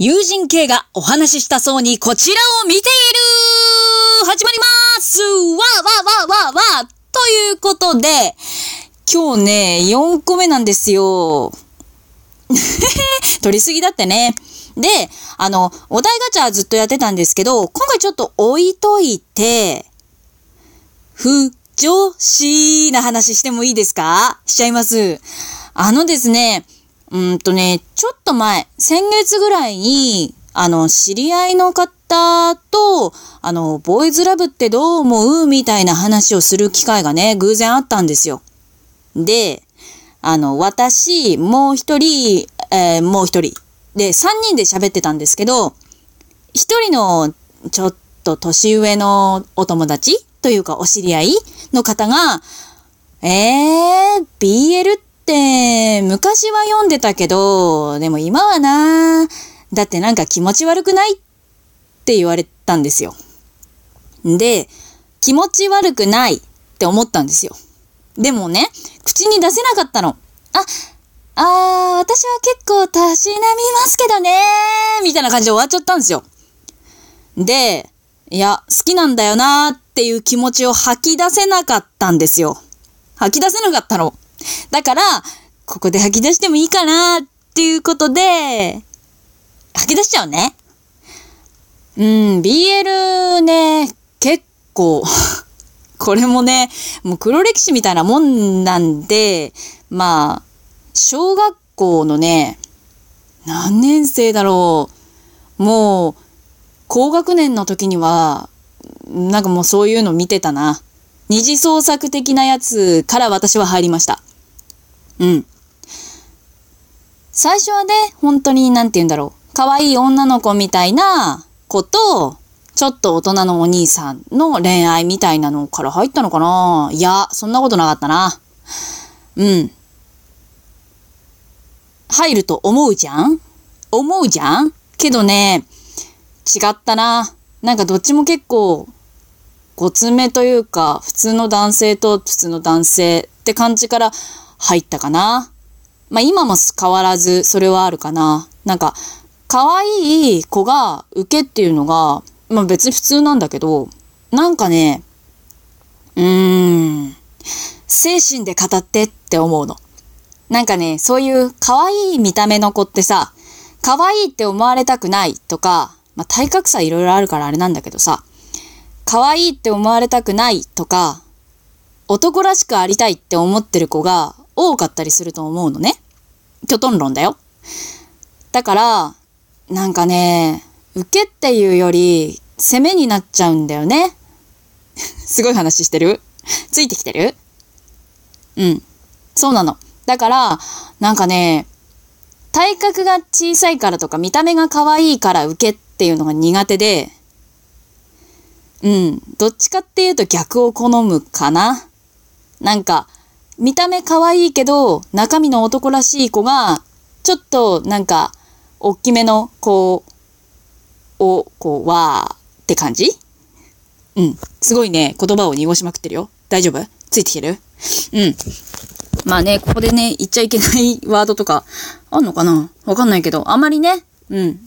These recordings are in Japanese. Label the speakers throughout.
Speaker 1: 友人系がお話ししたそうにこちらを見ている始まりますわわわわわということで、今日ね、4個目なんですよ。取りすぎだってね。で、あの、お題ガチャずっとやってたんですけど、今回ちょっと置いといて、不女子な話してもいいですか？しちゃいます。あのですね、うんとね、ちょっと前、先月ぐらいに、あの、知り合いの方と、あの、ボーイズラブってどう思うみたいな話をする機会がね、偶然あったんですよ。で、あの、私、もう一人、えー、もう一人。で、三人で喋ってたんですけど、一人の、ちょっと年上のお友達というかお知り合いの方が、えー、BL ってって昔は読んでたけど、でも今はな、だってなんか気持ち悪くないって言われたんですよ。で、気持ち悪くないって思ったんですよ。でもね、口に出せなかったの。あ、あー、私は結構たしなみますけどねみたいな感じで終わっちゃったんですよ。で、いや、好きなんだよなーっていう気持ちを吐き出せなかったんですよ。吐き出せなかったの。だから、ここで吐き出してもいいかなっていうことで、吐き出しちゃうね。うん、BL ね、結構 これもね、もう黒歴史みたいなもんなんで、まあ、小学校のね、何年生だろう。もう、高学年の時には、なんかもうそういうの見てたな。二次創作的なやつから私は入りました。うん。最初はね、本当に、なんて言うんだろう。可愛い女の子みたいな子と、ちょっと大人のお兄さんの恋愛みたいなのから入ったのかないや、そんなことなかったな。うん。入ると思うじゃん？思うじゃん？けどね、違ったな。なんかどっちも結構、ごつめというか、普通の男性と普通の男性って感じから入ったかな？まあ今も変わらずそれはあるかな。なんか、可愛い子が受けっていうのが、まあ別に普通なんだけど、なんかね、うーん、精神で語ってって思うの。なんかね、そういう可愛い見た目の子ってさ、可愛いって思われたくないとか、まあ体格差いろいろあるからあれなんだけどさ、可愛いって思われたくないとか、男らしくありたいって思ってる子が多かったりすると思うのね。キョトン論だよ。だから、なんかね、受けっていうより、攻めになっちゃうんだよね。すごい話してる？ついてきてる？うん。そうなの。だから、なんかね、体格が小さいからとか見た目が可愛いから受けっていうのが苦手で、うん。どっちかっていうと逆を好むかな。なんか、見た目可愛いけど、中身の男らしい子が、ちょっとなんか、大きめの子を、こう、わーって感じ？うん。すごいね、言葉を濁しまくってるよ。大丈夫？ついてきてる？うん。まあね、ここでね、言っちゃいけないワードとか、あんのかな？わかんないけど、あんまりね、うん。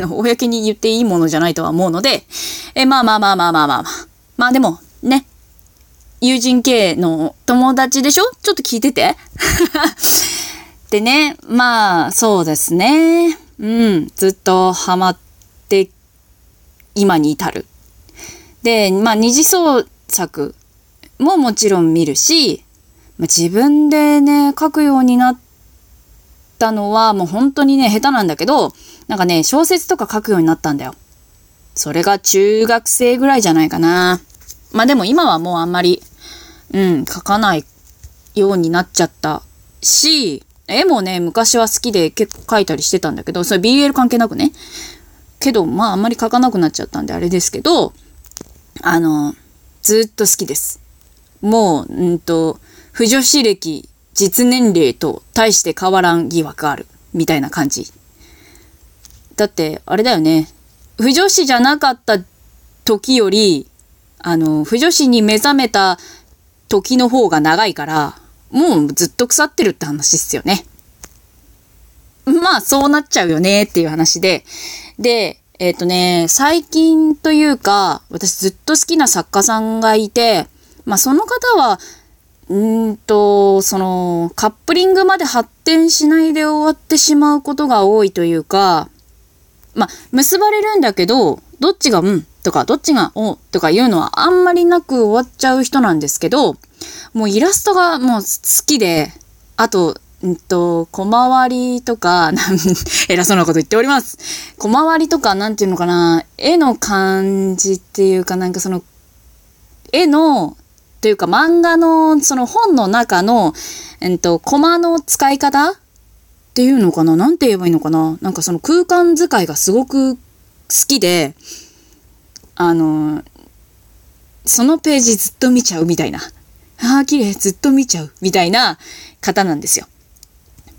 Speaker 1: あの、公に言っていいものじゃないとは思うので、え、まあまあまあまあまあまあまあ。まあでも、ね、友人系の友達でしょ？ちょっと聞いてて。でね、まあ、そうですね。うん、ずっとハマって今に至る。で、まあ、二次創作ももちろん見るし、まあ、自分でね、書くようになったのはもう本当にね、下手なんだけど、なんかね、小説とか書くようになったんだよ。それが中学生ぐらいじゃないかな。まあでも今はもうあんまりうん、描かないようになっちゃったし、絵もね、昔は好きで結構描いたりしてたんだけど、それ BL 関係なくね。けど、まああんまり描かなくなっちゃったんであれですけど、あの、ずっと好きです。もう、うんと、不女子歴、実年齢と大して変わらん疑惑ある。みたいな感じ。だって、あれだよね。不女子じゃなかった時より、あの、不女子に目覚めた時の方が長いから、もうずっと腐ってるって話っすよね。まあ、そうなっちゃうよねっていう話で。で、えっ、ー、とね、最近というか、私ずっと好きな作家さんがいて、まあ、その方は、うんと、その、カップリングまで発展しないで終わってしまうことが多いというか、まあ、結ばれるんだけど、どっちがうん？とか、どっちがおとかいうのはあんまりなく終わっちゃう人なんですけど、もうイラストがもう好きで、あと、うんと、小回りとか、偉そうなこと言っております。小回りとか、なんていうのかな、絵の感じっていうかなんかその、絵の、というか漫画の、その本の中の、えっと、コマの使い方っていうのかな？なんて言えばいいのかな？なんかその空間使いがすごく好きで、あの、そのページずっと見ちゃうみたいな。ああ、綺麗、ずっと見ちゃうみたいな方なんですよ。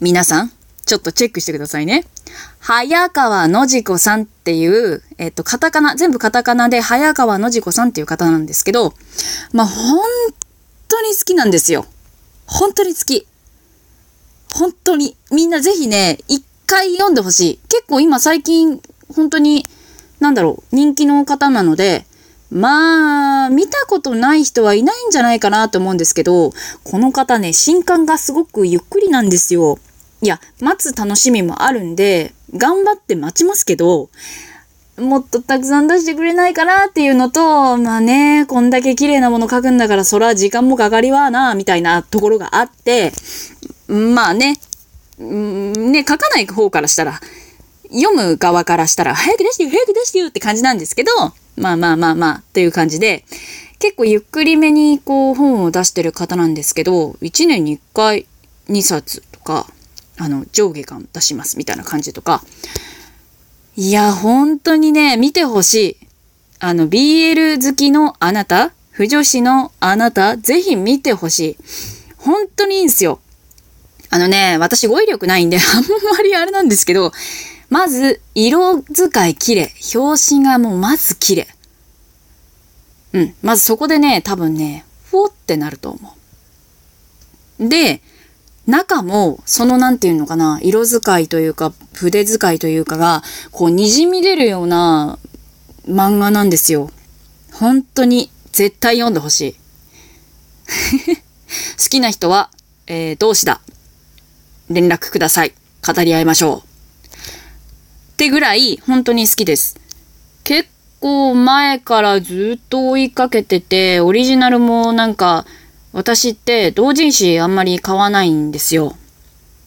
Speaker 1: 皆さん、ちょっとチェックしてくださいね。早川のじこさんっていう、えっと、カタカナ、全部カタカナで早川のじこさんっていう方なんですけど、まあ、本当に好きなんですよ。本当に好き。本当に。みんなぜひね、一回読んでほしい。結構今最近、本当に、なんだろう、人気の方なので、まあ、見たことない人はいないんじゃないかなと思うんですけど、この方ね、新刊がすごくゆっくりなんですよ。いや、待つ楽しみもあるんで、頑張って待ちますけど、もっとたくさん出してくれないかなっていうのと、まあね、こんだけ綺麗なもの書くんだから、そら時間もかかりはな、みたいなところがあって、まあね、うんね、書かない方からしたら、読む側からしたら、早く出してよ、早く出してよって感じなんですけど、まあまあまあまあ、っていう感じで、結構ゆっくりめにこう本を出してる方なんですけど、1年に1回2冊とか、あの、上下巻出しますみたいな感じとか。いや、本当にね、見てほしい。あの、BL 好きのあなた、不女子のあなた、ぜひ見てほしい。本当にいいんすよ。あのね、私語彙力ないんで、あんまりあれなんですけど、まず、色使い綺麗。表紙がもうまず綺麗。うん。まずそこでね、多分ね、フォってなると思う。で、中も、そのなんていうのかな、色使いというか、筆使いというかが、こう、滲み出るような漫画なんですよ。本当に、絶対読んでほしい。好きな人は、えー、同志だ。連絡ください。語り合いましょう。ってぐらい、本当に好きです。結構前からずっと追いかけてて、オリジナルもなんか、私って同人誌あんまり買わないんですよ。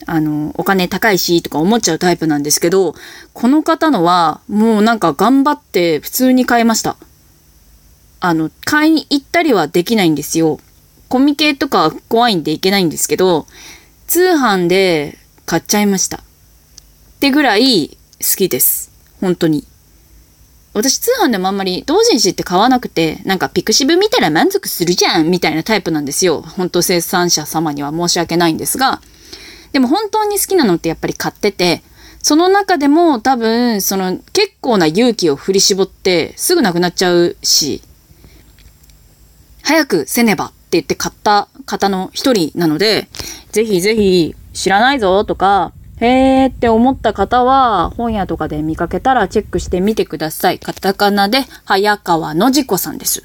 Speaker 1: あの、お金高いしとか思っちゃうタイプなんですけど、この方のはもうなんか頑張って普通に買いました。あの、買いに行ったりはできないんですよ。コミケとか怖いんでいけないんですけど、通販で買っちゃいました。ってぐらい好きです。本当に。私通販でもあんまり同人誌って買わなくて、なんかピクシブ見たら満足するじゃんみたいなタイプなんですよ。本当生産者様には申し訳ないんですが。でも本当に好きなのってやっぱり買ってて、その中でも多分、その結構な勇気を振り絞ってすぐなくなっちゃうし、早くせねばって言って買った方の一人なので、ぜひぜひ知らないぞとか、へーって思った方は、本屋とかで見かけたらチェックしてみてください。カタカナで、早川のじこさんです。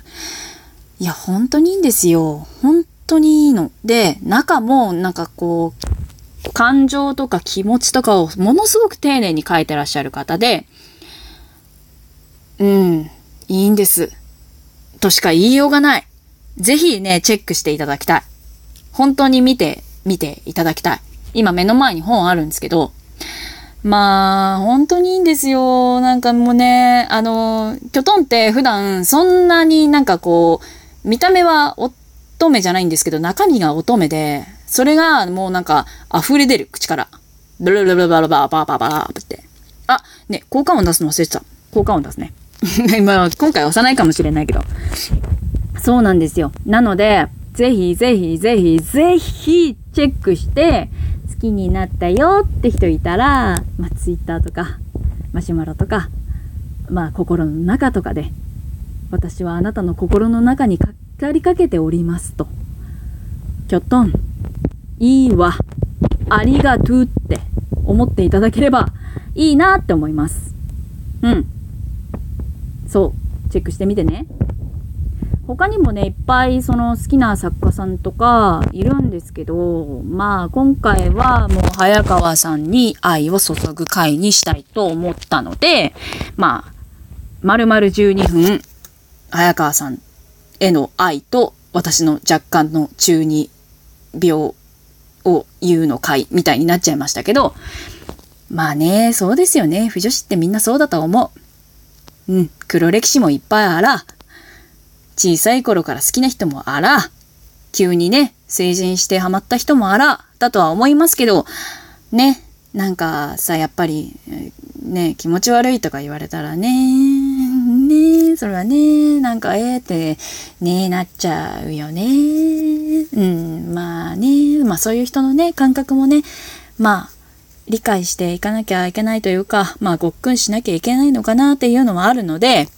Speaker 1: いや、本当にいいんですよ。本当にいいの。で、中もなんかこう、感情とか気持ちとかをものすごく丁寧に書いてらっしゃる方で、うん、いいんです。としか言いようがない。ぜひね、チェックしていただきたい。本当に見て、見ていただきたい。今目の前に本あるんですけど、まあ、本当にいいんですよ。なんかもうね、あの、キョトンって普段そんなになんかこう、見た目は乙女じゃないんですけど、中身が乙女で、それがもうなんか溢れ出る、口から。ブルブルブルブルバーバーバーバーって。あ、ね、効果音出すの忘れてた。効果音出すね。今、今回押さないかもしれないけど。そうなんですよ。なので、ぜひぜひぜひぜひチェックして、きになったよって人いたら、まあ、ツイッターとか、マシュマロとか、まあ、心の中とかで、私はあなたの心の中にかかりかけておりますと。きょとん、いいわ、ありがとうって思っていただければいいなって思います。うん。そう。チェックしてみてね。他にもね、いっぱいその好きな作家さんとかいるんですけど、まあ今回はもう早川さんに愛を注ぐ回にしたいと思ったので、まあ、丸々12分、早川さんへの愛と私の若干の中二病を言うの回みたいになっちゃいましたけど、まあね、そうですよね。不女子ってみんなそうだと思う。うん、黒歴史もいっぱいあら、小さい頃から好きな人もあら、急にね、成人してハマった人もあら、だとは思いますけど、ね、なんかさ、やっぱり、ね、気持ち悪いとか言われたらね、ねそれはね、なんかええって、ねなっちゃうよね。うん、まあね、まあそういう人のね、感覚もね、まあ、理解していかなきゃいけないというか、まあごっくんしなきゃいけないのかなっていうのもあるので、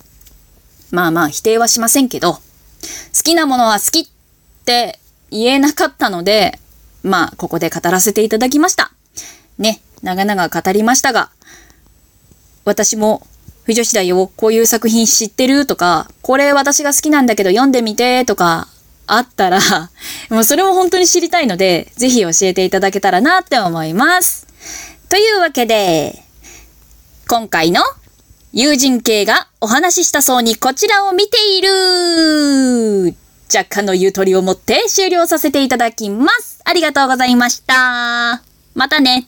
Speaker 1: まあまあ否定はしませんけど、好きなものは好きって言えなかったので、まあここで語らせていただきました。ね、長々語りましたが、私も不女子だよ、こういう作品知ってるとか、これ私が好きなんだけど読んでみてとかあったら、もうそれも本当に知りたいので、ぜひ教えていただけたらなって思います。というわけで、今回の友人系がお話ししたそうにこちらを見ている若干のゆとりを持って終了させていただきます。ありがとうございました。またね。